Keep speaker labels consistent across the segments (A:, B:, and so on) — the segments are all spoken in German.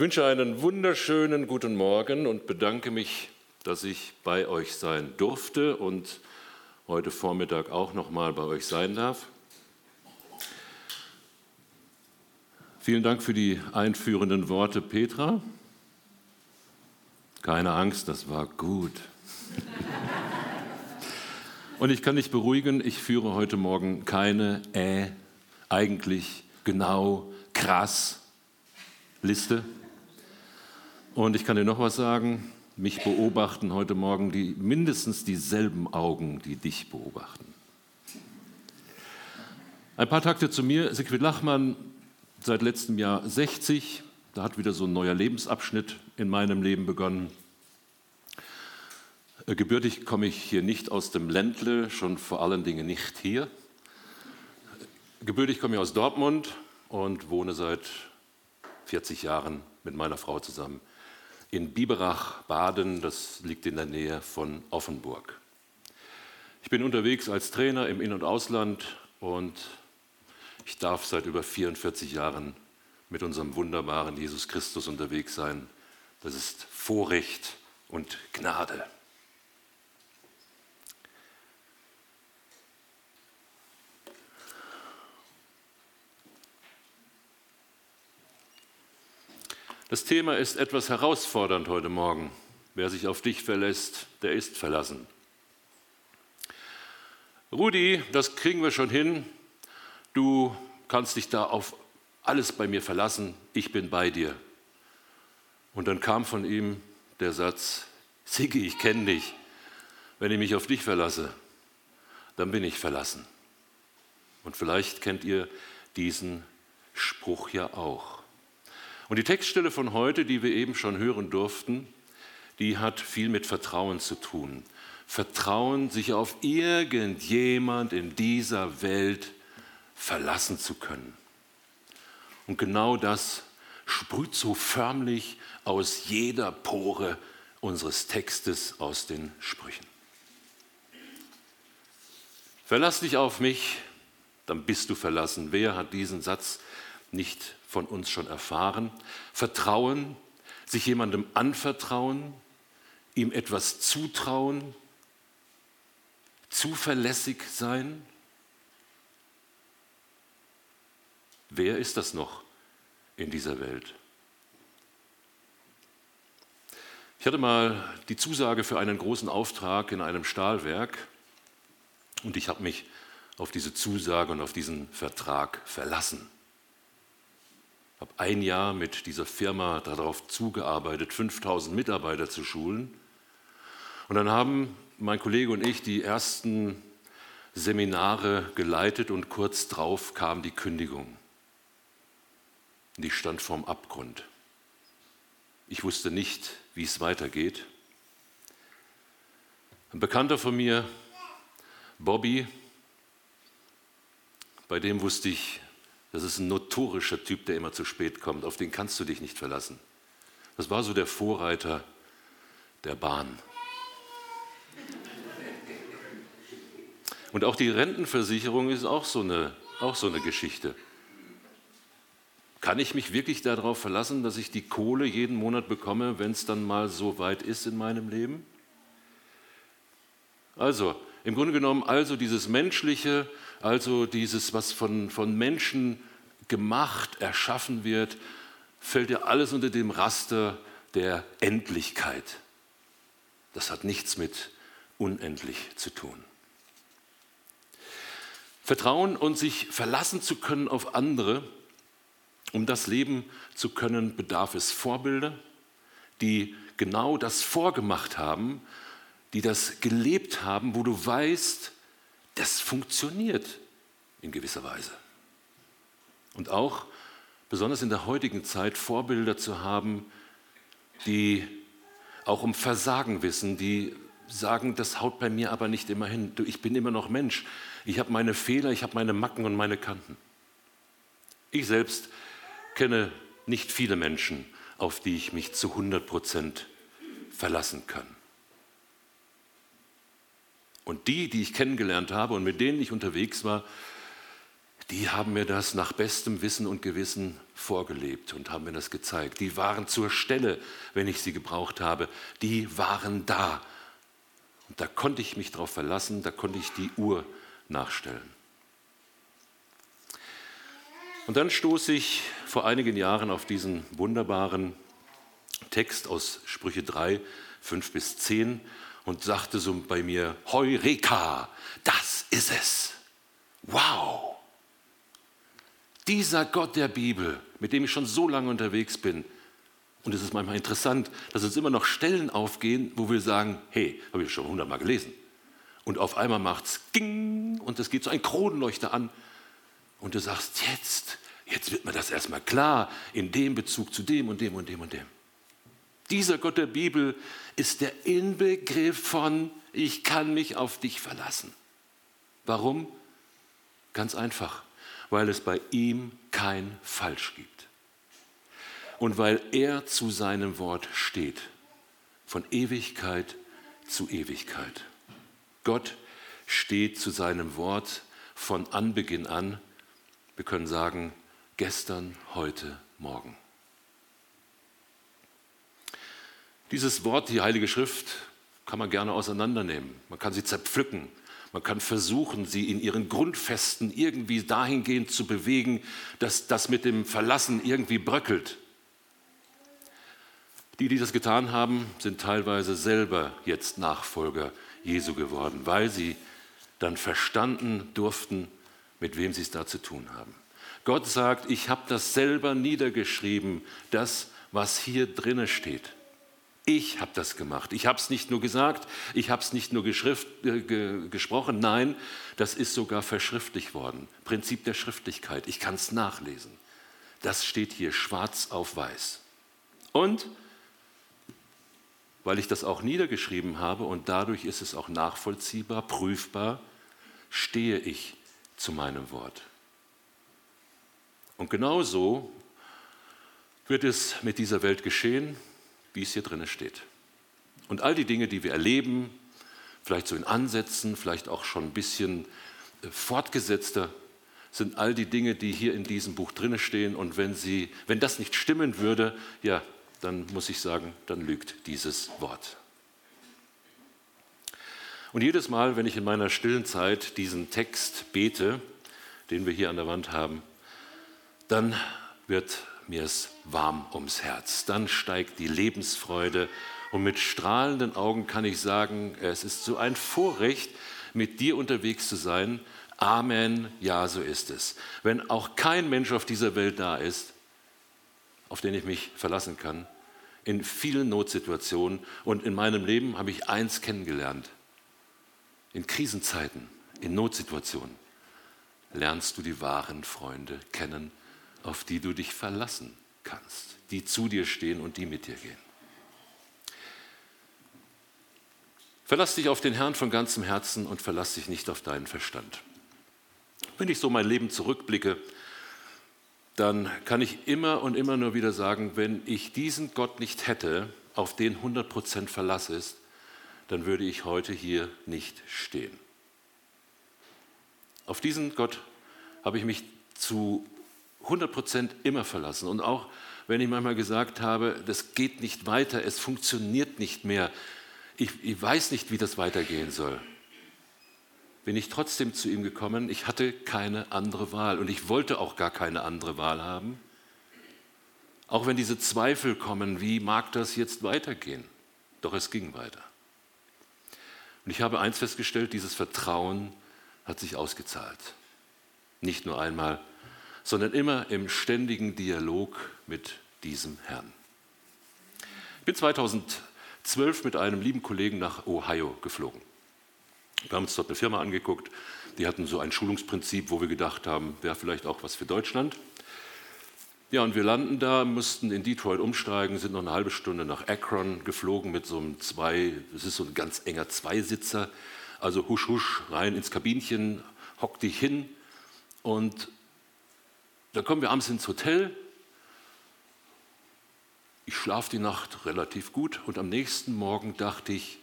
A: Ich wünsche einen wunderschönen guten Morgen und bedanke mich, dass ich bei euch sein durfte und heute Vormittag auch noch mal bei euch sein darf. Vielen Dank für die einführenden Worte, Petra. Keine Angst, das war gut. Und ich kann dich beruhigen, ich führe heute Morgen keine äh, eigentlich, genau, krass Liste. Und ich kann dir noch was sagen, mich beobachten heute Morgen die, mindestens dieselben Augen, die dich beobachten. Ein paar Takte zu mir. Siegfried Lachmann, seit letztem Jahr 60. Da hat wieder so ein neuer Lebensabschnitt in meinem Leben begonnen. Äh, gebürtig komme ich hier nicht aus dem Ländle, schon vor allen Dingen nicht hier. Gebürtig komme ich aus Dortmund und wohne seit 40 Jahren mit meiner Frau zusammen in Biberach, Baden. Das liegt in der Nähe von Offenburg. Ich bin unterwegs als Trainer im In- und Ausland und ich darf seit über 44 Jahren mit unserem wunderbaren Jesus Christus unterwegs sein. Das ist Vorrecht und Gnade. Das Thema ist etwas herausfordernd heute Morgen. Wer sich auf dich verlässt, der ist verlassen. Rudi, das kriegen wir schon hin. Du kannst dich da auf alles bei mir verlassen. Ich bin bei dir. Und dann kam von ihm der Satz, Sigi, ich kenne dich. Wenn ich mich auf dich verlasse, dann bin ich verlassen. Und vielleicht kennt ihr diesen Spruch ja auch. Und die Textstelle von heute, die wir eben schon hören durften, die hat viel mit Vertrauen zu tun. Vertrauen, sich auf irgendjemand in dieser Welt verlassen zu können. Und genau das sprüht so förmlich aus jeder Pore unseres Textes aus den Sprüchen. Verlass dich auf mich, dann bist du verlassen. Wer hat diesen Satz nicht von uns schon erfahren. Vertrauen, sich jemandem anvertrauen, ihm etwas zutrauen, zuverlässig sein. Wer ist das noch in dieser Welt? Ich hatte mal die Zusage für einen großen Auftrag in einem Stahlwerk und ich habe mich auf diese Zusage und auf diesen Vertrag verlassen habe ein Jahr mit dieser Firma darauf zugearbeitet, 5000 Mitarbeiter zu schulen. Und dann haben mein Kollege und ich die ersten Seminare geleitet und kurz drauf kam die Kündigung. Die stand vorm Abgrund. Ich wusste nicht, wie es weitergeht. Ein Bekannter von mir, Bobby, bei dem wusste ich, das ist ein notorischer Typ, der immer zu spät kommt. Auf den kannst du dich nicht verlassen. Das war so der Vorreiter der Bahn. Und auch die Rentenversicherung ist auch so eine, auch so eine Geschichte. Kann ich mich wirklich darauf verlassen, dass ich die Kohle jeden Monat bekomme, wenn es dann mal so weit ist in meinem Leben? Also, im Grunde genommen also dieses Menschliche, also dieses, was von, von Menschen gemacht, erschaffen wird, fällt ja alles unter dem Raster der Endlichkeit. Das hat nichts mit unendlich zu tun. Vertrauen und sich verlassen zu können auf andere, um das leben zu können, bedarf es Vorbilder, die genau das vorgemacht haben, die das gelebt haben, wo du weißt, das funktioniert in gewisser Weise. Und auch, besonders in der heutigen Zeit, Vorbilder zu haben, die auch um Versagen wissen, die sagen, das haut bei mir aber nicht immer hin. Ich bin immer noch Mensch. Ich habe meine Fehler, ich habe meine Macken und meine Kanten. Ich selbst kenne nicht viele Menschen, auf die ich mich zu 100 Prozent verlassen kann. Und die, die ich kennengelernt habe und mit denen ich unterwegs war, die haben mir das nach bestem Wissen und Gewissen vorgelebt und haben mir das gezeigt. Die waren zur Stelle, wenn ich sie gebraucht habe. Die waren da. Und da konnte ich mich darauf verlassen, da konnte ich die Uhr nachstellen. Und dann stoße ich vor einigen Jahren auf diesen wunderbaren Text aus Sprüche 3, 5 bis 10 und sagte so bei mir, Heureka, das ist es. Wow. Dieser Gott der Bibel, mit dem ich schon so lange unterwegs bin, und es ist manchmal interessant, dass uns immer noch Stellen aufgehen, wo wir sagen, hey, habe ich schon hundertmal gelesen. Und auf einmal macht es ging und es geht so ein Kronleuchter an. Und du sagst, jetzt, jetzt wird mir das erstmal klar, in dem Bezug zu dem und dem und dem und dem. Dieser Gott der Bibel ist der Inbegriff von, ich kann mich auf dich verlassen. Warum? Ganz einfach, weil es bei ihm kein Falsch gibt. Und weil er zu seinem Wort steht, von Ewigkeit zu Ewigkeit. Gott steht zu seinem Wort von Anbeginn an. Wir können sagen, gestern, heute, morgen. Dieses Wort, die Heilige Schrift, kann man gerne auseinandernehmen. Man kann sie zerpflücken. Man kann versuchen, sie in ihren Grundfesten irgendwie dahingehend zu bewegen, dass das mit dem Verlassen irgendwie bröckelt. Die, die das getan haben, sind teilweise selber jetzt Nachfolger Jesu geworden, weil sie dann verstanden durften, mit wem sie es da zu tun haben. Gott sagt, ich habe das selber niedergeschrieben, das, was hier drinne steht. Ich habe das gemacht. Ich habe es nicht nur gesagt, ich habe es nicht nur äh, ge, gesprochen, nein, das ist sogar verschriftlich worden. Prinzip der Schriftlichkeit. Ich kann es nachlesen. Das steht hier schwarz auf weiß. Und weil ich das auch niedergeschrieben habe und dadurch ist es auch nachvollziehbar, prüfbar, stehe ich zu meinem Wort. Und genauso wird es mit dieser Welt geschehen, wie es hier drin steht. Und all die Dinge, die wir erleben, vielleicht so in Ansätzen, vielleicht auch schon ein bisschen äh, fortgesetzter, sind all die Dinge, die hier in diesem Buch drin stehen. Und wenn, sie, wenn das nicht stimmen würde, ja, dann muss ich sagen, dann lügt dieses Wort. Und jedes Mal, wenn ich in meiner stillen Zeit diesen Text bete, den wir hier an der Wand haben, dann wird mir es warm ums Herz. Dann steigt die Lebensfreude und mit strahlenden Augen kann ich sagen, es ist so ein Vorrecht, mit dir unterwegs zu sein. Amen, ja, so ist es. Wenn auch kein Mensch auf dieser Welt da ist, auf den ich mich verlassen kann, in vielen Notsituationen und in meinem Leben habe ich eins kennengelernt. In Krisenzeiten, in Notsituationen lernst du die wahren Freunde kennen, auf die du dich verlassen kannst, die zu dir stehen und die mit dir gehen. Verlass dich auf den Herrn von ganzem Herzen und verlass dich nicht auf deinen Verstand. Wenn ich so mein Leben zurückblicke, dann kann ich immer und immer nur wieder sagen, wenn ich diesen Gott nicht hätte, auf den 100% Verlass ist, dann würde ich heute hier nicht stehen. Auf diesen Gott habe ich mich zu 100% immer verlassen. Und auch wenn ich manchmal gesagt habe, das geht nicht weiter, es funktioniert nicht mehr, ich, ich weiß nicht, wie das weitergehen soll, bin ich trotzdem zu ihm gekommen. Ich hatte keine andere Wahl und ich wollte auch gar keine andere Wahl haben. Auch wenn diese Zweifel kommen, wie mag das jetzt weitergehen? Doch es ging weiter. Und ich habe eins festgestellt, dieses Vertrauen hat sich ausgezahlt. Nicht nur einmal, sondern immer im ständigen Dialog mit diesem Herrn. Ich bin 2012 mit einem lieben Kollegen nach Ohio geflogen. Wir haben uns dort eine Firma angeguckt, die hatten so ein Schulungsprinzip, wo wir gedacht haben, wäre vielleicht auch was für Deutschland. Ja, und wir landen da, mussten in Detroit umsteigen, sind noch eine halbe Stunde nach Akron geflogen mit so einem zwei, das ist so ein ganz enger Zweisitzer, also husch husch rein ins Kabinchen, hock dich hin und dann kommen wir abends ins Hotel. Ich schlafe die Nacht relativ gut und am nächsten Morgen dachte ich,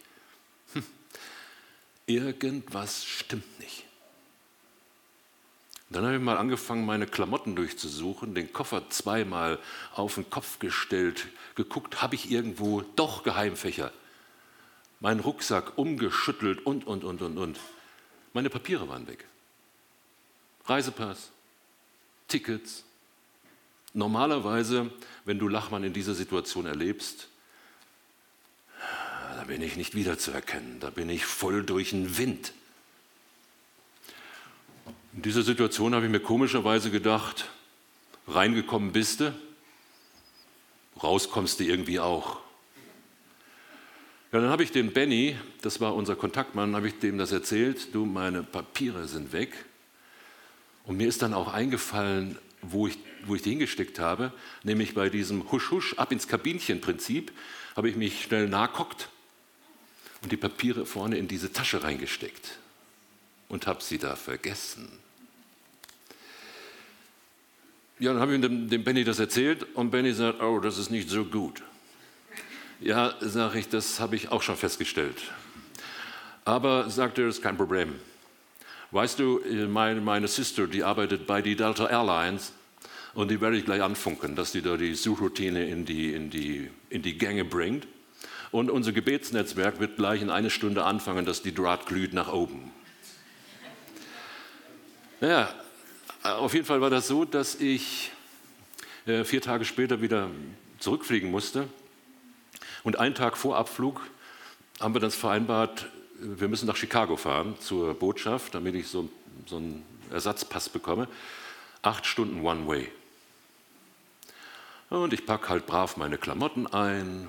A: Irgendwas stimmt nicht. Dann habe ich mal angefangen, meine Klamotten durchzusuchen, den Koffer zweimal auf den Kopf gestellt, geguckt, habe ich irgendwo doch Geheimfächer, meinen Rucksack umgeschüttelt und, und, und, und, und. Meine Papiere waren weg. Reisepass, Tickets. Normalerweise, wenn du Lachmann in dieser Situation erlebst, da bin ich nicht wiederzuerkennen, da bin ich voll durch den Wind. In dieser Situation habe ich mir komischerweise gedacht, reingekommen bist du, rauskommst du irgendwie auch. Ja, dann habe ich dem Benny, das war unser Kontaktmann, habe ich dem das erzählt, du, meine Papiere sind weg. Und mir ist dann auch eingefallen, wo ich, wo ich die hingesteckt habe, nämlich bei diesem Husch-Husch, ab ins Kabinchen-Prinzip, habe ich mich schnell nachguckt und die Papiere vorne in diese Tasche reingesteckt und habe sie da vergessen. Ja, dann habe ich dem, dem Benny das erzählt und Benny sagt, oh, das ist nicht so gut. Ja, sage ich, das habe ich auch schon festgestellt. Aber sagt er, das ist kein Problem. Weißt du, meine, meine Sister, die arbeitet bei die Delta Airlines und die werde ich gleich anfunken, dass die da die Suchroutine in die, in die, in die Gänge bringt. Und unser Gebetsnetzwerk wird gleich in eine Stunde anfangen, dass die Draht glüht nach oben. Naja, auf jeden Fall war das so, dass ich äh, vier Tage später wieder zurückfliegen musste. Und einen Tag vor Abflug haben wir dann vereinbart, wir müssen nach Chicago fahren zur Botschaft, damit ich so, so einen Ersatzpass bekomme. Acht Stunden One-Way. Und ich packe halt brav meine Klamotten ein,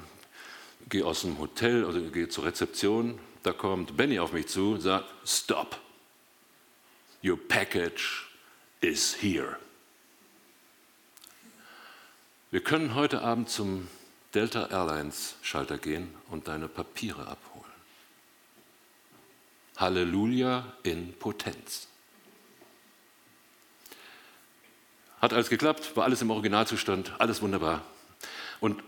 A: gehe aus dem Hotel, also gehe zur Rezeption. Da kommt Benny auf mich zu und sagt: Stop, your package is here. Wir können heute Abend zum Delta Airlines Schalter gehen und deine Papiere abholen. Halleluja in Potenz. Hat alles geklappt, war alles im Originalzustand, alles wunderbar. Und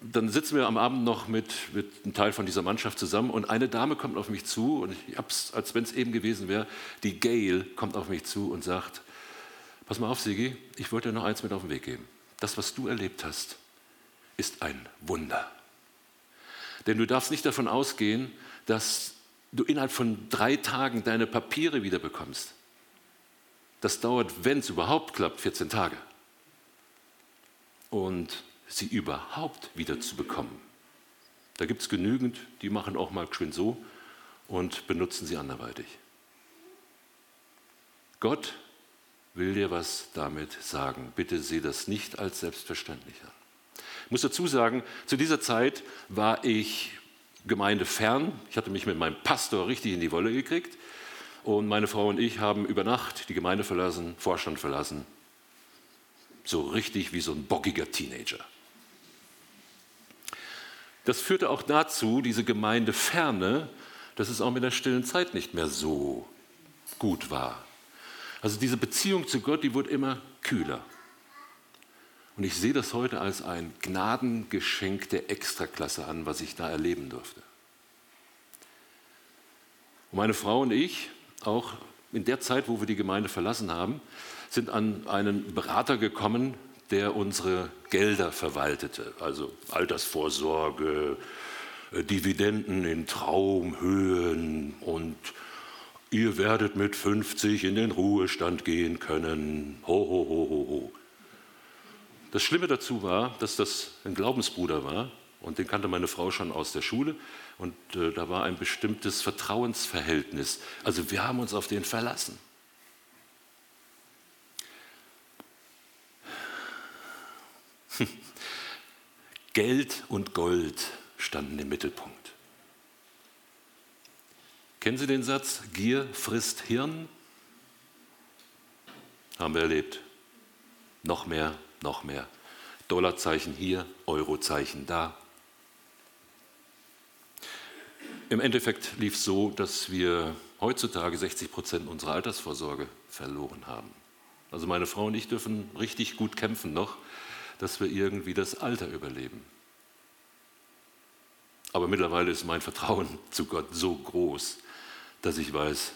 A: dann sitzen wir am Abend noch mit, mit einem Teil von dieser Mannschaft zusammen und eine Dame kommt auf mich zu und ich hab's, als wenn es eben gewesen wäre, die Gail kommt auf mich zu und sagt, Pass mal auf, Sigi, ich wollte dir noch eins mit auf den Weg geben. Das, was du erlebt hast, ist ein Wunder. Denn du darfst nicht davon ausgehen, dass du innerhalb von drei Tagen deine Papiere wieder bekommst. Das dauert, wenn es überhaupt klappt, 14 Tage. Und sie überhaupt wieder zu bekommen. Da gibt es genügend, die machen auch mal geschwind so und benutzen sie anderweitig. Gott will dir was damit sagen. Bitte sieh das nicht als selbstverständlich an. Ich muss dazu sagen, zu dieser Zeit war ich gemeindefern. Ich hatte mich mit meinem Pastor richtig in die Wolle gekriegt. Und meine Frau und ich haben über Nacht die Gemeinde verlassen, Vorstand verlassen. So richtig wie so ein bockiger Teenager. Das führte auch dazu, diese Gemeindeferne, dass es auch mit der stillen Zeit nicht mehr so gut war. Also diese Beziehung zu Gott, die wird immer kühler. Und ich sehe das heute als ein Gnadengeschenk der Extraklasse an, was ich da erleben durfte. Und meine Frau und ich, auch in der Zeit, wo wir die Gemeinde verlassen haben, sind an einen Berater gekommen, der unsere Gelder verwaltete, also Altersvorsorge, äh, Dividenden in Traumhöhen und ihr werdet mit 50 in den Ruhestand gehen können. Ho, ho, ho, ho, ho. Das Schlimme dazu war, dass das ein Glaubensbruder war und den kannte meine Frau schon aus der Schule und äh, da war ein bestimmtes Vertrauensverhältnis. Also wir haben uns auf den verlassen. Geld und Gold standen im Mittelpunkt. Kennen Sie den Satz, Gier frisst Hirn? Haben wir erlebt. Noch mehr, noch mehr. Dollarzeichen hier, Eurozeichen da. Im Endeffekt lief es so, dass wir heutzutage 60 Prozent unserer Altersvorsorge verloren haben. Also meine Frau und ich dürfen richtig gut kämpfen noch, dass wir irgendwie das Alter überleben. Aber mittlerweile ist mein Vertrauen zu Gott so groß, dass ich weiß,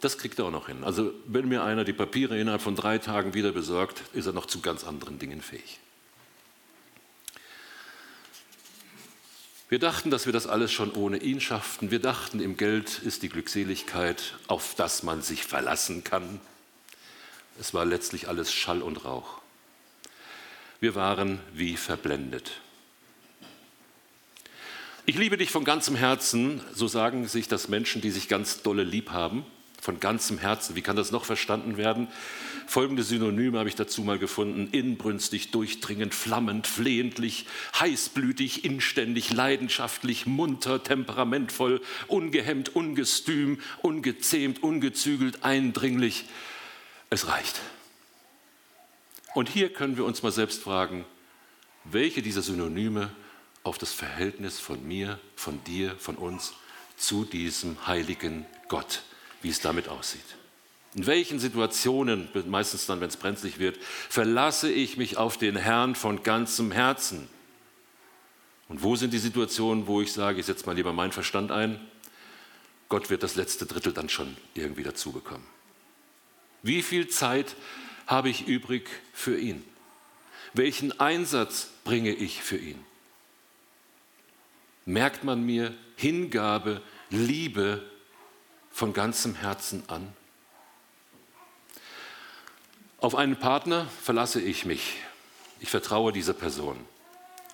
A: Das kriegt er auch noch hin. Also wenn mir einer die Papiere innerhalb von drei Tagen wieder besorgt, ist er noch zu ganz anderen Dingen fähig. Wir dachten, dass wir das alles schon ohne ihn schafften. Wir dachten, im Geld ist die Glückseligkeit, auf das man sich verlassen kann. Es war letztlich alles Schall und Rauch. Wir waren wie verblendet. Ich liebe dich von ganzem Herzen, so sagen sich das Menschen, die sich ganz dolle lieb haben von ganzem Herzen. Wie kann das noch verstanden werden? Folgende Synonyme habe ich dazu mal gefunden. Inbrünstig, durchdringend, flammend, flehentlich, heißblütig, inständig, leidenschaftlich, munter, temperamentvoll, ungehemmt, ungestüm, ungezähmt, ungezügelt, eindringlich. Es reicht. Und hier können wir uns mal selbst fragen, welche dieser Synonyme auf das Verhältnis von mir, von dir, von uns zu diesem heiligen Gott wie es damit aussieht. In welchen Situationen, meistens dann, wenn es brenzlig wird, verlasse ich mich auf den Herrn von ganzem Herzen? Und wo sind die Situationen, wo ich sage, ich setze mal lieber meinen Verstand ein? Gott wird das letzte Drittel dann schon irgendwie dazu bekommen. Wie viel Zeit habe ich übrig für ihn? Welchen Einsatz bringe ich für ihn? Merkt man mir Hingabe, Liebe von ganzem Herzen an. Auf einen Partner verlasse ich mich. Ich vertraue dieser Person.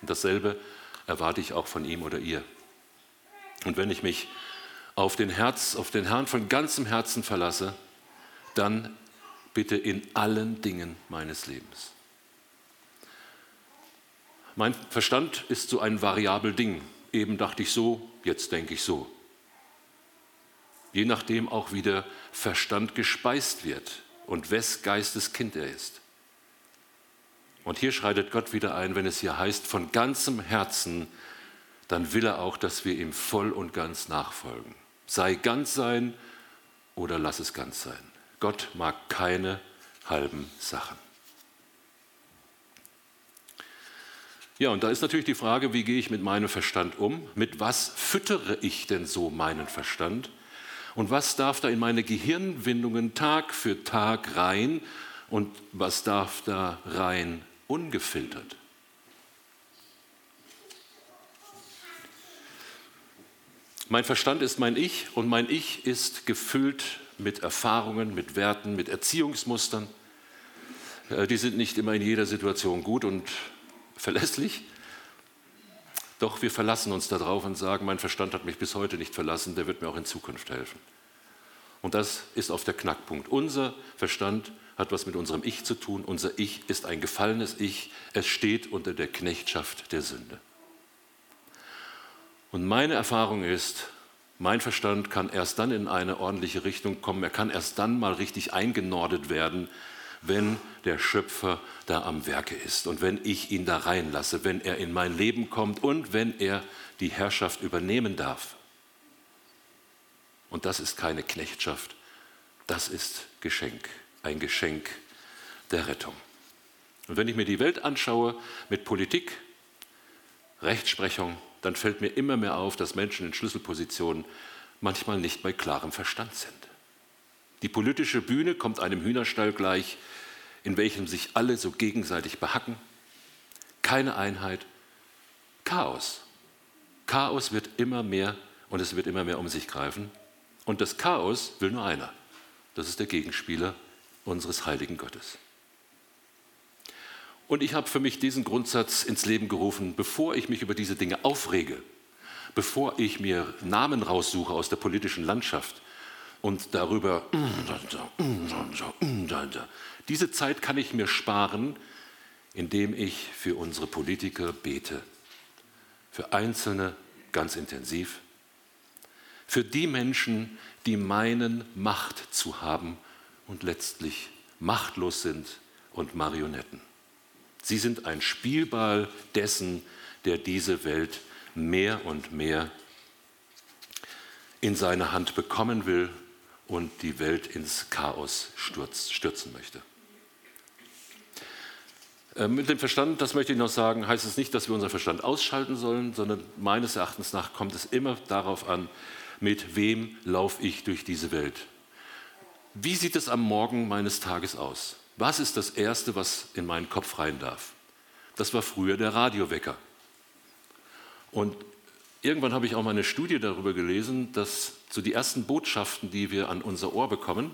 A: Und dasselbe erwarte ich auch von ihm oder ihr. Und wenn ich mich auf den, Herz, auf den Herrn von ganzem Herzen verlasse, dann bitte in allen Dingen meines Lebens. Mein Verstand ist so ein variabel Ding. Eben dachte ich so, jetzt denke ich so je nachdem auch wie der Verstand gespeist wird und wes Geistes Kind er ist. Und hier schreitet Gott wieder ein, wenn es hier heißt, von ganzem Herzen, dann will er auch, dass wir ihm voll und ganz nachfolgen. Sei ganz sein oder lass es ganz sein. Gott mag keine halben Sachen. Ja, und da ist natürlich die Frage, wie gehe ich mit meinem Verstand um? Mit was füttere ich denn so meinen Verstand? Und was darf da in meine Gehirnwindungen Tag für Tag rein und was darf da rein ungefiltert? Mein Verstand ist mein Ich und mein Ich ist gefüllt mit Erfahrungen, mit Werten, mit Erziehungsmustern. Äh, die sind nicht immer in jeder Situation gut und verlässlich, doch wir verlassen uns darauf und sagen, mein Verstand hat mich bis heute nicht verlassen, der wird mir auch in Zukunft helfen. Und das ist auf der Knackpunkt. Unser Verstand hat was mit unserem Ich zu tun. Unser Ich ist ein gefallenes Ich. Es steht unter der Knechtschaft der Sünde. Und meine Erfahrung ist, mein Verstand kann erst dann in eine ordentliche Richtung kommen. Er kann erst dann mal richtig eingenordet werden, wenn der Schöpfer da am Werke ist und wenn ich ihn da reinlasse, wenn er in mein Leben kommt und wenn er die Herrschaft übernehmen darf. Und das ist keine Knechtschaft, das ist Geschenk, ein Geschenk der Rettung. Und wenn ich mir die Welt anschaue mit Politik, Rechtsprechung, dann fällt mir immer mehr auf, dass Menschen in Schlüsselpositionen manchmal nicht bei klarem Verstand sind. Die politische Bühne kommt einem Hühnerstall gleich, in welchem sich alle so gegenseitig behacken. Keine Einheit, Chaos. Chaos wird immer mehr und es wird immer mehr um sich greifen. Und das Chaos will nur einer. Das ist der Gegenspieler unseres heiligen Gottes. Und ich habe für mich diesen Grundsatz ins Leben gerufen, bevor ich mich über diese Dinge aufrege, bevor ich mir Namen raussuche aus der politischen Landschaft und darüber, diese Zeit kann ich mir sparen, indem ich für unsere Politiker bete. Für Einzelne ganz intensiv. Für die Menschen, die meinen, Macht zu haben und letztlich machtlos sind und Marionetten. Sie sind ein Spielball dessen, der diese Welt mehr und mehr in seine Hand bekommen will und die Welt ins Chaos stürzen möchte. Äh, mit dem Verstand, das möchte ich noch sagen, heißt es nicht, dass wir unseren Verstand ausschalten sollen, sondern meines Erachtens nach kommt es immer darauf an, mit wem laufe ich durch diese Welt. wie sieht es am Morgen meines Tages aus? Was ist das Erste, was in meinen Kopf rein darf? Das war früher der Radiowecker. Und irgendwann habe ich auch mal eine Studie darüber gelesen, dass so die ersten Botschaften, die wir an unser Ohr bekommen,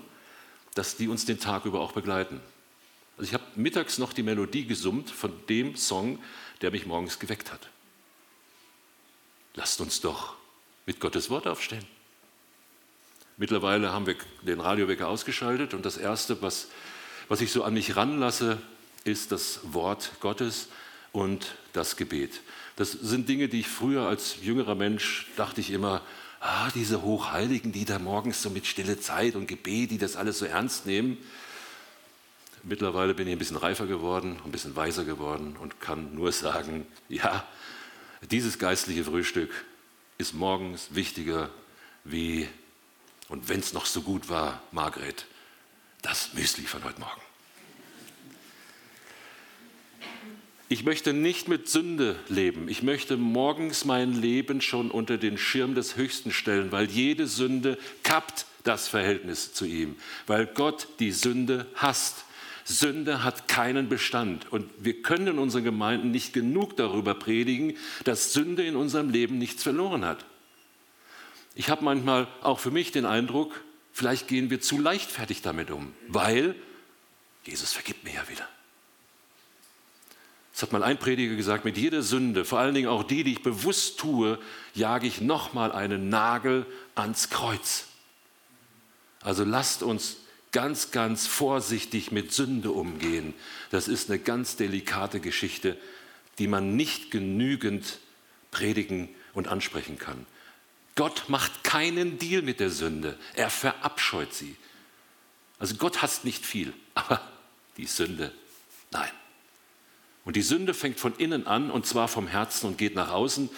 A: dass die uns den Tag über auch begleiten. Also ich habe mittags noch die Melodie gesummt von dem Song, der mich morgens geweckt hat. Lasst uns doch mit Gottes Wort aufstehen. Mittlerweile haben wir den Radiowecker ausgeschaltet und das Erste, was, was ich so an mich ranlasse, ist das Wort Gottes und das Gebet. Das sind Dinge, die ich früher als jüngerer Mensch dachte ich immer, ah, diese Hochheiligen, die da morgens so mit stille Zeit und Gebet, die das alles so ernst nehmen. Mittlerweile bin ich ein bisschen reifer geworden, ein bisschen weiser geworden und kann nur sagen, ja, dieses geistliche Frühstück ist morgens wichtiger wie, und wenn es noch so gut war, Margret, das Müsli von heute Morgen. Ich möchte nicht mit Sünde leben. Ich möchte morgens mein Leben schon unter den Schirm des Höchsten stellen, weil jede Sünde kappt das Verhältnis zu ihm, weil Gott die Sünde hasst. Sünde hat keinen Bestand und wir können in unseren Gemeinden nicht genug darüber predigen, dass Sünde in unserem Leben nichts verloren hat. Ich habe manchmal auch für mich den Eindruck, vielleicht gehen wir zu leichtfertig damit um, weil Jesus vergibt mir ja wieder. Das hat mal ein Prediger gesagt, mit jeder Sünde, vor allen Dingen auch die, die ich bewusst tue, jage ich nochmal einen Nagel ans Kreuz. Also lasst uns ganz, ganz vorsichtig mit Sünde umgehen. Das ist eine ganz delikate Geschichte, die man nicht genügend predigen und ansprechen kann. Gott macht keinen Deal mit der Sünde. Er verabscheut sie. Also Gott hasst nicht viel, aber die Sünde, nein. Und die Sünde fängt von innen an und zwar vom Herzen und geht nach außen.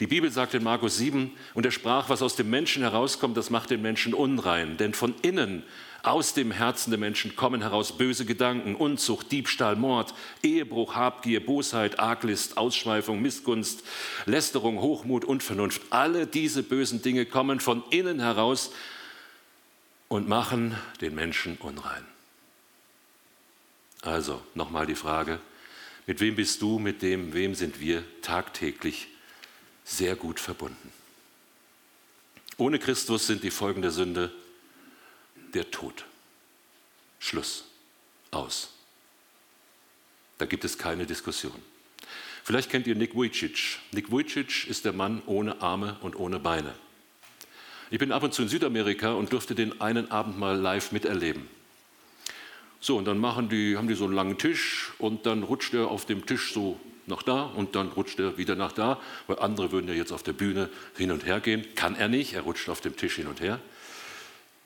A: Die Bibel sagt in Markus 7, und er sprach, was aus dem Menschen herauskommt, das macht den Menschen unrein. Denn von innen, aus dem Herzen der Menschen kommen heraus böse Gedanken, Unzucht, Diebstahl, Mord, Ehebruch, Habgier, Bosheit, Arglist, Ausschweifung, Missgunst, Lästerung, Hochmut, Unvernunft. Alle diese bösen Dinge kommen von innen heraus und machen den Menschen unrein. Also nochmal die Frage, mit wem bist du, mit dem, wem sind wir tagtäglich sehr gut verbunden? Ohne Christus sind die Folgen der Sünde der Tod. Schluss. Aus. Da gibt es keine Diskussion. Vielleicht kennt ihr Nick Vujicic. Nick Vujicic ist der Mann ohne Arme und ohne Beine. Ich bin ab und zu in Südamerika und durfte den einen Abend mal live miterleben. So, und dann machen die, haben die so einen langen Tisch und dann rutscht er auf dem Tisch so nach da und dann rutscht er wieder nach da, weil andere würden ja jetzt auf der Bühne hin und her gehen. Kann er nicht, er rutscht auf dem Tisch hin und her.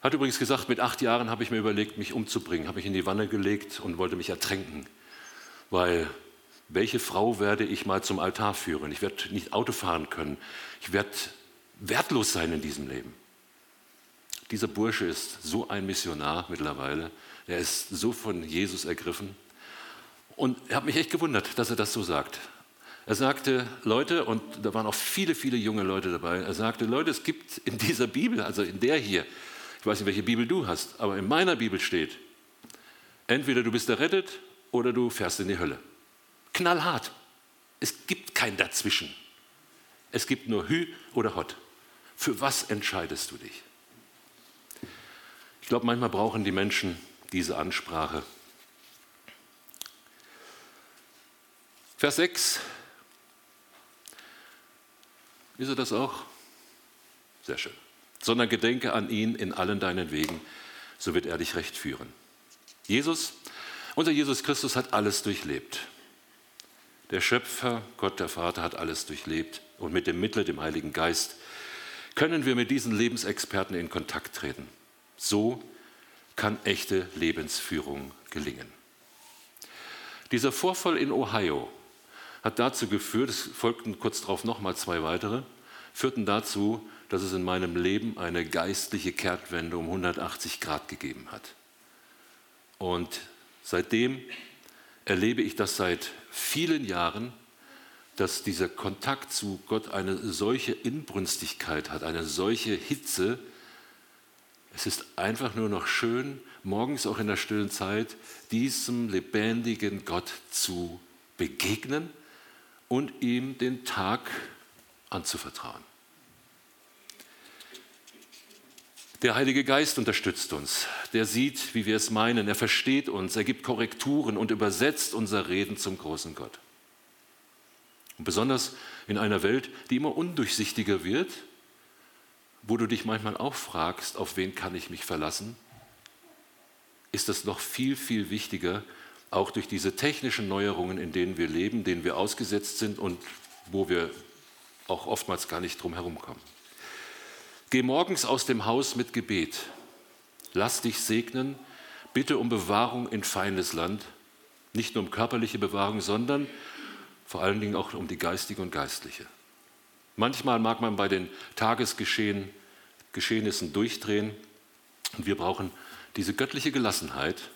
A: Hat übrigens gesagt, mit acht Jahren habe ich mir überlegt, mich umzubringen, habe mich in die Wanne gelegt und wollte mich ertränken, weil welche Frau werde ich mal zum Altar führen? Ich werde nicht Auto fahren können. Ich werde wertlos sein in diesem Leben. Dieser Bursche ist so ein Missionar mittlerweile. Er ist so von Jesus ergriffen. Und er hat mich echt gewundert, dass er das so sagt. Er sagte, Leute, und da waren auch viele, viele junge Leute dabei, er sagte, Leute, es gibt in dieser Bibel, also in der hier, ich weiß nicht, welche Bibel du hast, aber in meiner Bibel steht, entweder du bist errettet oder du fährst in die Hölle. Knallhart. Es gibt kein Dazwischen. Es gibt nur Hü oder Hot. Für was entscheidest du dich? Ich glaube, manchmal brauchen die Menschen diese Ansprache. Vers 6. Ist er das auch? Sehr schön. Sondern gedenke an ihn in allen deinen Wegen, so wird er dich recht führen. Jesus, unser Jesus Christus hat alles durchlebt. Der Schöpfer, Gott der Vater, hat alles durchlebt. Und mit dem Mittel, dem Heiligen Geist, können wir mit diesen Lebensexperten in Kontakt treten. So kann echte Lebensführung gelingen. Dieser Vorfall in Ohio hat dazu geführt, es folgten kurz darauf nochmal zwei weitere, führten dazu, dass es in meinem Leben eine geistliche Kehrtwende um 180 Grad gegeben hat. Und seitdem erlebe ich das seit vielen Jahren, dass dieser Kontakt zu Gott eine solche Inbrünstigkeit hat, eine solche Hitze, Es ist einfach nur noch schön, morgens auch in der stillen Zeit, diesem lebendigen Gott zu begegnen und ihm den Tag anzuvertrauen. Der Heilige Geist unterstützt uns. Der sieht, wie wir es meinen. Er versteht uns. Er gibt Korrekturen und übersetzt unser Reden zum großen Gott. Und besonders in einer Welt, die immer undurchsichtiger wird, wo du dich manchmal auch fragst, auf wen kann ich mich verlassen, ist das noch viel, viel wichtiger, auch durch diese technischen Neuerungen, in denen wir leben, denen wir ausgesetzt sind und wo wir auch oftmals gar nicht drum herum kommen. Geh morgens aus dem Haus mit Gebet. Lass dich segnen. Bitte um Bewahrung in feindes Land. Nicht nur um körperliche Bewahrung, sondern vor allen Dingen auch um die geistige und geistliche. Manchmal mag man bei den Tagesgeschehnissen durchdrehen und wir brauchen diese göttliche Gelassenheit,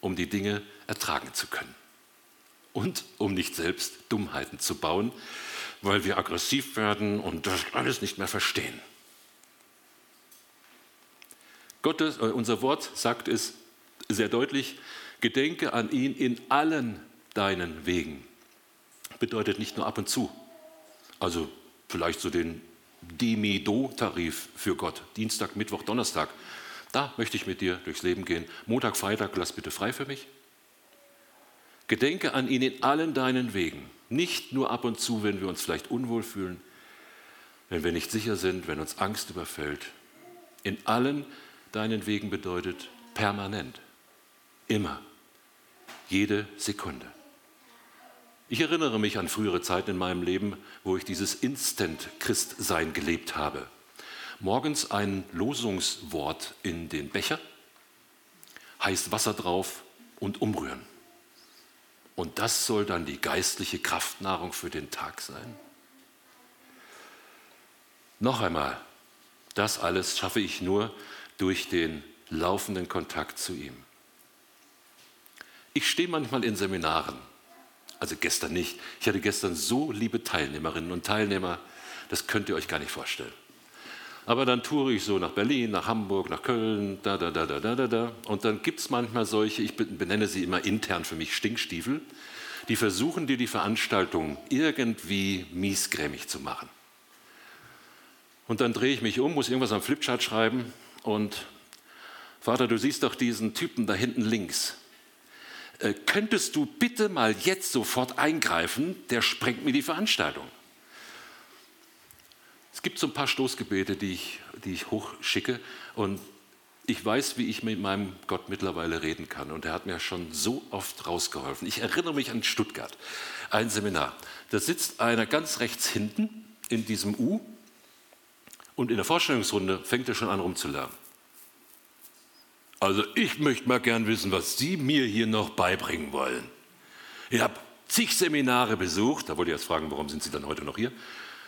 A: um die Dinge ertragen zu können. Und um nicht selbst Dummheiten zu bauen, weil wir aggressiv werden und das alles nicht mehr verstehen. Gottes, äh, unser Wort sagt es sehr deutlich, gedenke an ihn in allen deinen Wegen. Bedeutet nicht nur ab und zu. Also vielleicht so den Demi-Do-Tarif für Gott. Dienstag, Mittwoch, Donnerstag. Da möchte ich mit dir durchs Leben gehen. Montag, Freitag, lass bitte frei für mich. Gedenke an ihn in allen deinen Wegen. Nicht nur ab und zu, wenn wir uns vielleicht unwohl fühlen, wenn wir nicht sicher sind, wenn uns Angst überfällt. In allen deinen Wegen bedeutet permanent, immer, jede Sekunde. Ich erinnere mich an frühere Zeiten in meinem Leben, wo ich dieses Instant-Christsein gelebt habe. Morgens ein Losungswort in den Becher, heißt Wasser drauf und umrühren. Und das soll dann die geistliche Kraftnahrung für den Tag sein. Noch einmal, das alles schaffe ich nur durch den laufenden Kontakt zu ihm. Ich stehe manchmal in Seminaren, also gestern nicht. Ich hatte gestern so liebe Teilnehmerinnen und Teilnehmer, das könnt ihr euch gar nicht vorstellen. Aber dann toure ich so nach Berlin, nach Hamburg, nach Köln, da, da, da, da, da, da, da. Und dann gibt es manchmal solche, ich benenne sie immer intern für mich Stinkstiefel, die versuchen dir die Veranstaltung irgendwie miesgrämig zu machen. Und dann drehe ich mich um, muss irgendwas am Flipchart schreiben und Vater, du siehst doch diesen Typen da hinten links. Äh, könntest du bitte mal jetzt sofort eingreifen? Der sprengt mir die Veranstaltung. Es gibt so ein paar Stoßgebete, die ich, die ich hochschicke und ich weiß, wie ich mit meinem Gott mittlerweile reden kann und er hat mir schon so oft rausgeholfen. Ich erinnere mich an Stuttgart, ein Seminar. Da sitzt einer ganz rechts hinten in diesem U und in der Vorstellungsrunde fängt er schon an rumzulernen. Also ich möchte mal gern wissen, was Sie mir hier noch beibringen wollen. Ich habe zig Seminare besucht, da wollte ich jetzt fragen, warum sind Sie dann heute noch hier?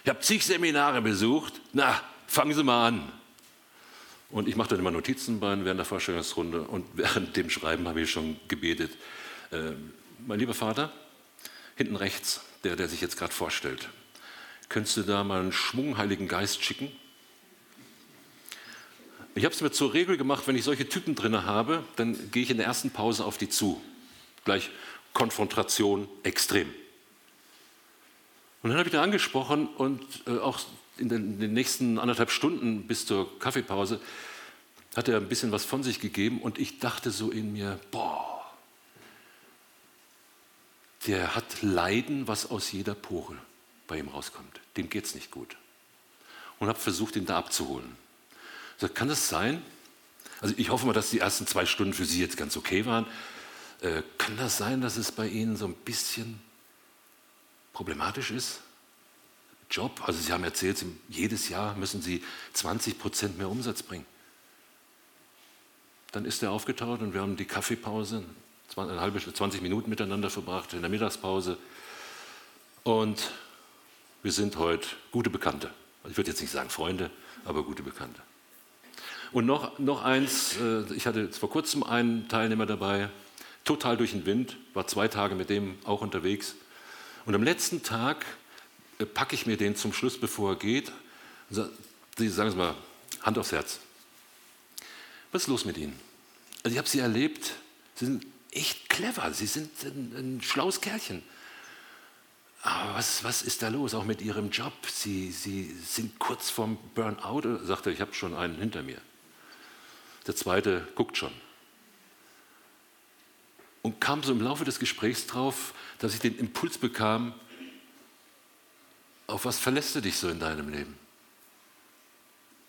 A: Ich habe zig Seminare besucht, na, fangen Sie mal an. Und ich mache dann immer Notizen während der Vorstellungsrunde und während dem Schreiben habe ich schon gebetet. Äh, mein lieber Vater, hinten rechts, der, der sich jetzt gerade vorstellt, könntest du da mal einen Schwung Heiligen Geist schicken? Ich habe es mir zur Regel gemacht, wenn ich solche Typen drin habe, dann gehe ich in der ersten Pause auf die zu. Gleich Konfrontation extrem. Und dann habe ich da angesprochen und äh, auch in den, den, nächsten anderthalb Stunden bis zur Kaffeepause hat er ein bisschen was von sich gegeben und ich dachte so in mir, boah, der hat Leiden, was aus jeder Pore bei ihm rauskommt. Dem geht es nicht gut. Und habe versucht, ihn da abzuholen. Sagt, kann das sein? Also ich hoffe mal, dass die ersten zwei Stunden für Sie jetzt ganz okay waren. Äh, kann das sein, dass es bei Ihnen so ein bisschen problematisch ist? Job, also Sie haben erzählt, jedes Jahr müssen Sie 20 Prozent mehr Umsatz bringen. Dann ist er aufgetaucht und wir haben die Kaffeepause, eine halbe, 20 Minuten miteinander verbracht, in der Mittagspause. Und wir sind heute gute Bekannte. Ich würde jetzt nicht sagen Freunde, aber gute Bekannte. Und noch, noch eins, äh, ich hatte vor kurzem einen Teilnehmer dabei, total durch den Wind, war zwei Tage mit dem auch unterwegs. Und am letzten Tag äh, packe ich mir den zum Schluss, bevor er geht. Sagen Sie mal, Hand aufs Herz. Was ist los mit Ihnen? Also ich habe Sie erlebt, Sie sind echt clever, Sie sind ein, ein schlaues Kerlchen. Aber was, was ist da los, auch mit Ihrem Job? Sie, Sie sind kurz vorm Burnout. Er sagte, ich habe schon einen hinter mir. Der zweite guckt schon. Und kam so im Laufe des Gesprächs drauf, dass ich den Impuls bekam, auf was verlässt du dich so in deinem Leben?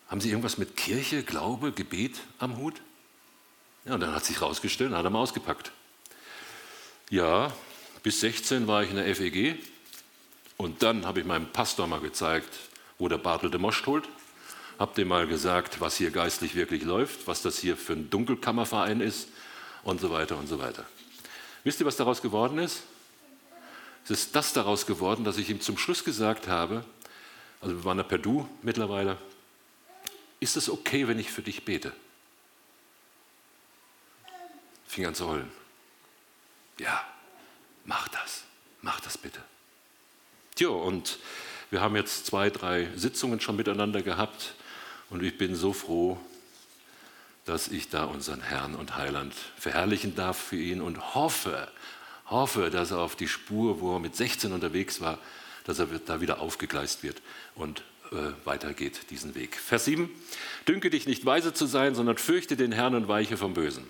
A: Haben Sie irgendwas mit Kirche, Glaube, Gebet am Hut? Ja, und dann hat sich herausgestellt, hat er mal ausgepackt. Ja, bis 16 war ich in der FEG und dann habe ich meinem Pastor mal gezeigt, wo der Bartel de Mosch holt. Habe dem mal gesagt, was hier geistlich wirklich läuft, was das hier für ein Dunkelkammerverein ist und so weiter und so weiter. Wisst ihr, was daraus geworden ist? Es ist das daraus geworden, dass ich ihm zum Schluss gesagt habe, also wir waren ja per Du mittlerweile, ist es okay, wenn ich für dich bete? Fing an zu heulen. Ja, mach das, mach das bitte. Tja, und wir haben jetzt zwei, drei Sitzungen schon miteinander gehabt und ich bin so froh, dass ich da unseren Herrn und Heiland verherrlichen darf für ihn und hoffe, hoffe, dass er auf die Spur, wo er mit 16 unterwegs war, dass er da wieder aufgegleist wird und äh, weitergeht diesen Weg. Vers 7. Dünke dich nicht weise zu sein, sondern fürchte den Herrn und weiche vom Bösen.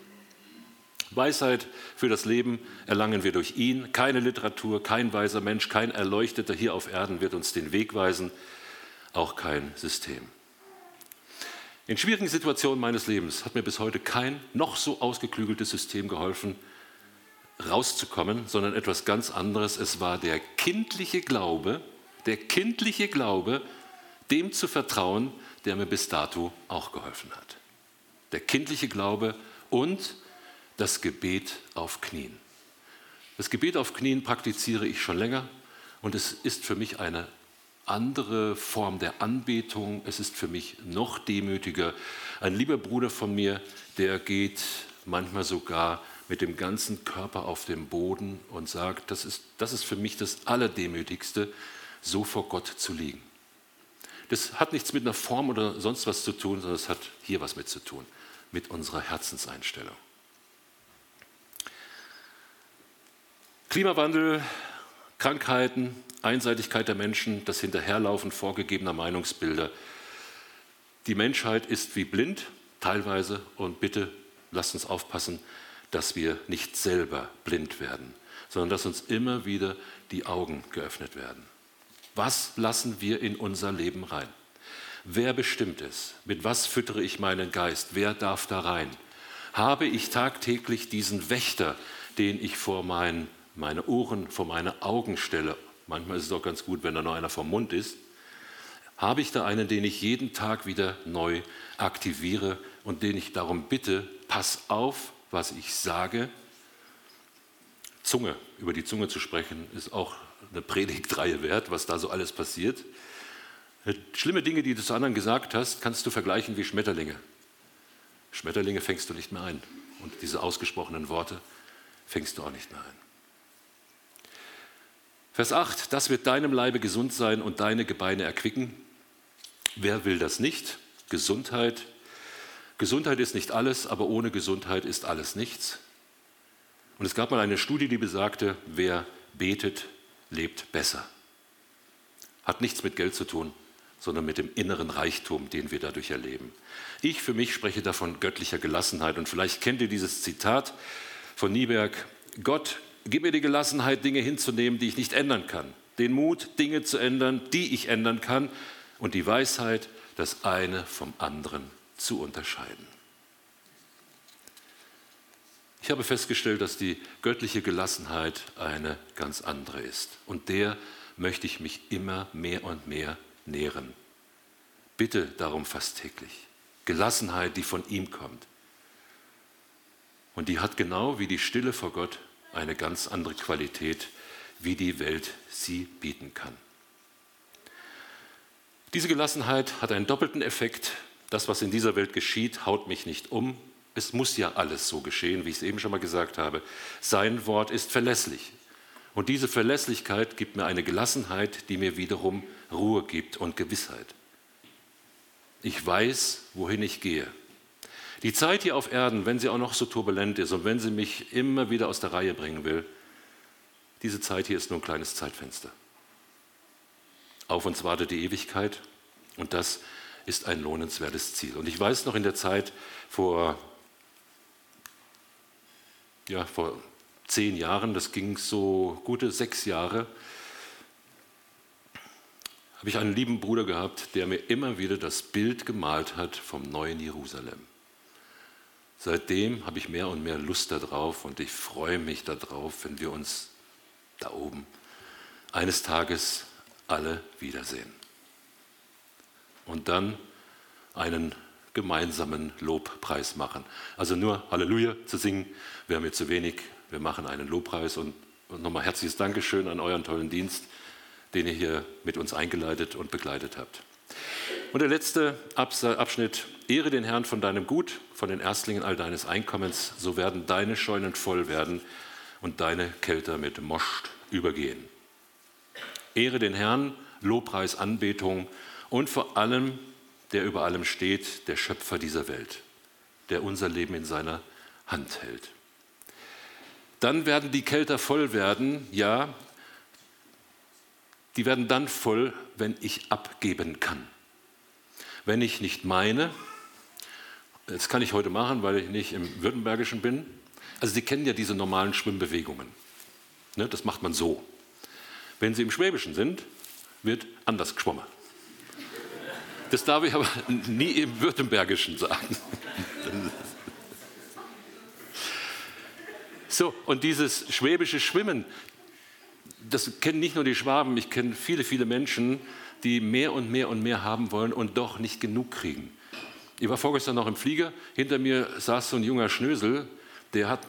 A: Weisheit für das Leben erlangen wir durch ihn. Keine Literatur, kein weiser Mensch, kein Erleuchteter hier auf Erden wird uns den Weg weisen, auch kein System. In schwierigen Situationen meines Lebens hat mir bis heute kein noch so ausgeklügeltes System geholfen, rauszukommen, sondern etwas ganz anderes. Es war der kindliche Glaube, der kindliche Glaube, dem zu vertrauen, der mir bis dato auch geholfen hat. Der kindliche Glaube und das Gebet auf Knien. Das Gebet auf Knien praktiziere ich schon länger und es ist für mich eine andere Form der Anbetung. Es ist für mich noch demütiger. Ein lieber Bruder von mir, der geht manchmal sogar mit dem ganzen Körper auf den Boden und sagt, das ist, das ist für mich das Allerdemütigste, so vor Gott zu liegen. Das hat nichts mit einer Form oder sonst was zu tun, sondern es hat hier was mit zu tun, mit unserer Herzenseinstellung. Klimawandel, Krankheiten, Einseitigkeit der Menschen, das Hinterherlaufen vorgegebener Meinungsbilder. Die Menschheit ist wie blind, teilweise, und bitte lasst uns aufpassen, dass wir nicht selber blind werden, sondern dass uns immer wieder die Augen geöffnet werden. Was lassen wir in unser Leben rein? Wer bestimmt es? Mit was füttere ich meinen Geist? Wer darf da rein? Habe ich tagtäglich diesen Wächter, den ich vor mein, meine Ohren, vor meine Augen stelle Manchmal ist es auch ganz gut, wenn da noch einer vom Mund ist. Habe ich da einen, den ich jeden Tag wieder neu aktiviere und den ich darum bitte, pass auf, was ich sage. Zunge, über die Zunge zu sprechen, ist auch eine Predigtreihe wert, was da so alles passiert. Schlimme Dinge, die du zu anderen gesagt hast, kannst du vergleichen wie Schmetterlinge. Schmetterlinge fängst du nicht mehr ein. Und diese ausgesprochenen Worte fängst du auch nicht mehr ein. Vers 8, das wird deinem Leibe gesund sein und deine Gebeine erquicken. Wer will das nicht? Gesundheit. Gesundheit ist nicht alles, aber ohne Gesundheit ist alles nichts. Und es gab mal eine Studie, die besagte, wer betet, lebt besser. Hat nichts mit Geld zu tun, sondern mit dem inneren Reichtum, den wir dadurch erleben. Ich für mich spreche davon göttlicher Gelassenheit. Und vielleicht kennt ihr dieses Zitat von Nieberg, Gott Gib mir die Gelassenheit, Dinge hinzunehmen, die ich nicht ändern kann. Den Mut, Dinge zu ändern, die ich ändern kann. Und die Weisheit, das eine vom anderen zu unterscheiden. Ich habe festgestellt, dass die göttliche Gelassenheit eine ganz andere ist. Und der möchte ich mich immer mehr und mehr nähren. Bitte darum fast täglich. Gelassenheit, die von ihm kommt. Und die hat genau wie die Stille vor Gott eine ganz andere Qualität, wie die Welt sie bieten kann. Diese Gelassenheit hat einen doppelten Effekt. Das, was in dieser Welt geschieht, haut mich nicht um. Es muss ja alles so geschehen, wie ich es eben schon mal gesagt habe. Sein Wort ist verlässlich. Und diese Verlässlichkeit gibt mir eine Gelassenheit, die mir wiederum Ruhe gibt und Gewissheit. Ich weiß, wohin ich gehe. Die Zeit hier auf Erden, wenn sie auch noch so turbulent ist und wenn sie mich immer wieder aus der Reihe bringen will, diese Zeit hier ist nur ein kleines Zeitfenster. Auf uns wartet die Ewigkeit und das ist ein lohnenswertes Ziel. Und ich weiß noch in der Zeit vor, ja, vor zehn Jahren, das ging so gute sechs Jahre, habe ich einen lieben Bruder gehabt, der mir immer wieder das Bild gemalt hat vom neuen Jerusalem. Seitdem habe ich mehr und mehr Lust darauf und ich freue mich darauf, wenn wir uns da oben eines Tages alle wiedersehen. Und dann einen gemeinsamen Lobpreis machen. Also nur Halleluja zu singen wäre mir zu wenig. Wir machen einen Lobpreis und nochmal herzliches Dankeschön an euren tollen Dienst den ihr hier mit uns eingeleitet und begleitet habt. Und der letzte Abschnitt, Ehre den Herrn von deinem Gut, von den Erstlingen all deines Einkommens, so werden deine Scheunen voll werden und deine Kelter mit Most übergehen. Ehre den Herrn, Lobpreis, Anbetung und vor allem, der über allem steht, der Schöpfer dieser Welt, der unser Leben in seiner Hand hält. Dann werden die Kelter voll werden, ja, die werden dann voll, wenn ich abgeben kann. Wenn ich nicht meine, das kann ich heute machen, weil ich nicht im Württembergischen bin. Also Sie kennen ja diese normalen Schwimmbewegungen. Ne, das macht man so. Wenn Sie im Schwäbischen sind, wird anders geschwommen. Das darf ich aber nie im Württembergischen sagen. So, und dieses schwäbische Schwimmen, das kennen nicht nur die Schwaben, ich kenne viele, viele Menschen, die mehr und mehr und mehr haben wollen und doch nicht genug kriegen. Ich war vorgestern noch im Flieger, hinter mir saß so ein junger Schnösel, der hat,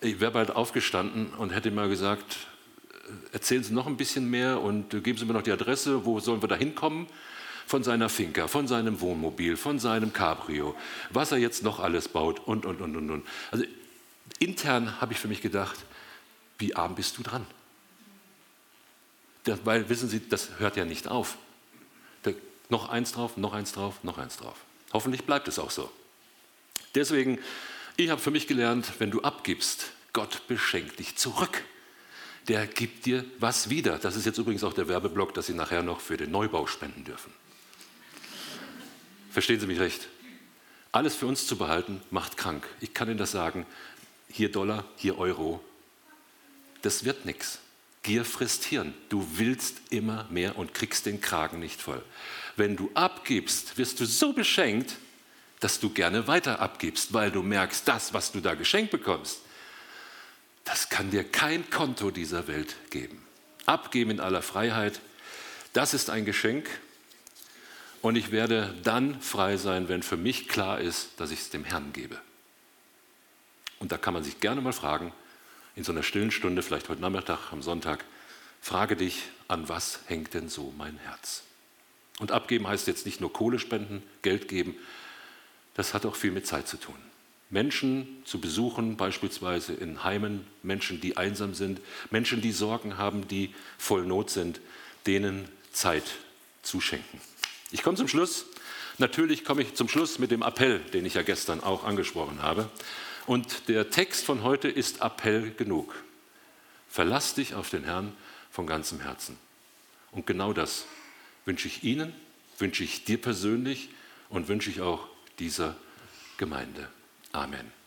A: ich wäre bald aufgestanden und hätte mal gesagt, erzählen Sie noch ein bisschen mehr und geben Sie mir noch die Adresse, wo sollen wir da hinkommen? Von seiner Finca, von seinem Wohnmobil, von seinem Cabrio, was er jetzt noch alles baut und, und, und, und, und. Also intern habe ich für mich gedacht, wie arm bist du dran? Weil wissen Sie, das hört ja nicht auf. Da, noch eins drauf, noch eins drauf, noch eins drauf. Hoffentlich bleibt es auch so. Deswegen, ich habe für mich gelernt, wenn du abgibst, Gott beschenkt dich zurück. Der gibt dir was wieder. Das ist jetzt übrigens auch der Werbeblock, dass Sie nachher noch für den Neubau spenden dürfen. Verstehen Sie mich recht? Alles für uns zu behalten, macht krank. Ich kann Ihnen das sagen. Hier Dollar, hier Euro. Das wird nichts. Gier frisst Hirn. Du willst immer mehr und kriegst den Kragen nicht voll. Wenn du abgibst, wirst du so beschenkt, dass du gerne weiter abgibst, weil du merkst, das, was du da geschenkt bekommst, das kann dir kein Konto dieser Welt geben. Abgeben in aller Freiheit, das ist ein Geschenk. Und ich werde dann frei sein, wenn für mich klar ist, dass ich es dem Herrn gebe. Und da kann man sich gerne mal fragen, in so einer stillen Stunde, vielleicht heute Nachmittag, am Sonntag, frage dich, an was hängt denn so mein Herz? Und abgeben heißt jetzt nicht nur Kohle spenden, Geld geben, das hat auch viel mit Zeit zu tun. Menschen zu besuchen, beispielsweise in Heimen, Menschen, die einsam sind, Menschen, die Sorgen haben, die voll Not sind, denen Zeit zu schenken. Ich komme zum Schluss. Natürlich komme ich zum Schluss mit dem Appell, den ich ja gestern auch angesprochen habe. Und der Text von heute ist Appell genug. Verlass dich auf den Herrn von ganzem Herzen. Und genau das wünsche ich Ihnen, wünsche ich dir persönlich und wünsche ich auch dieser Gemeinde. Amen.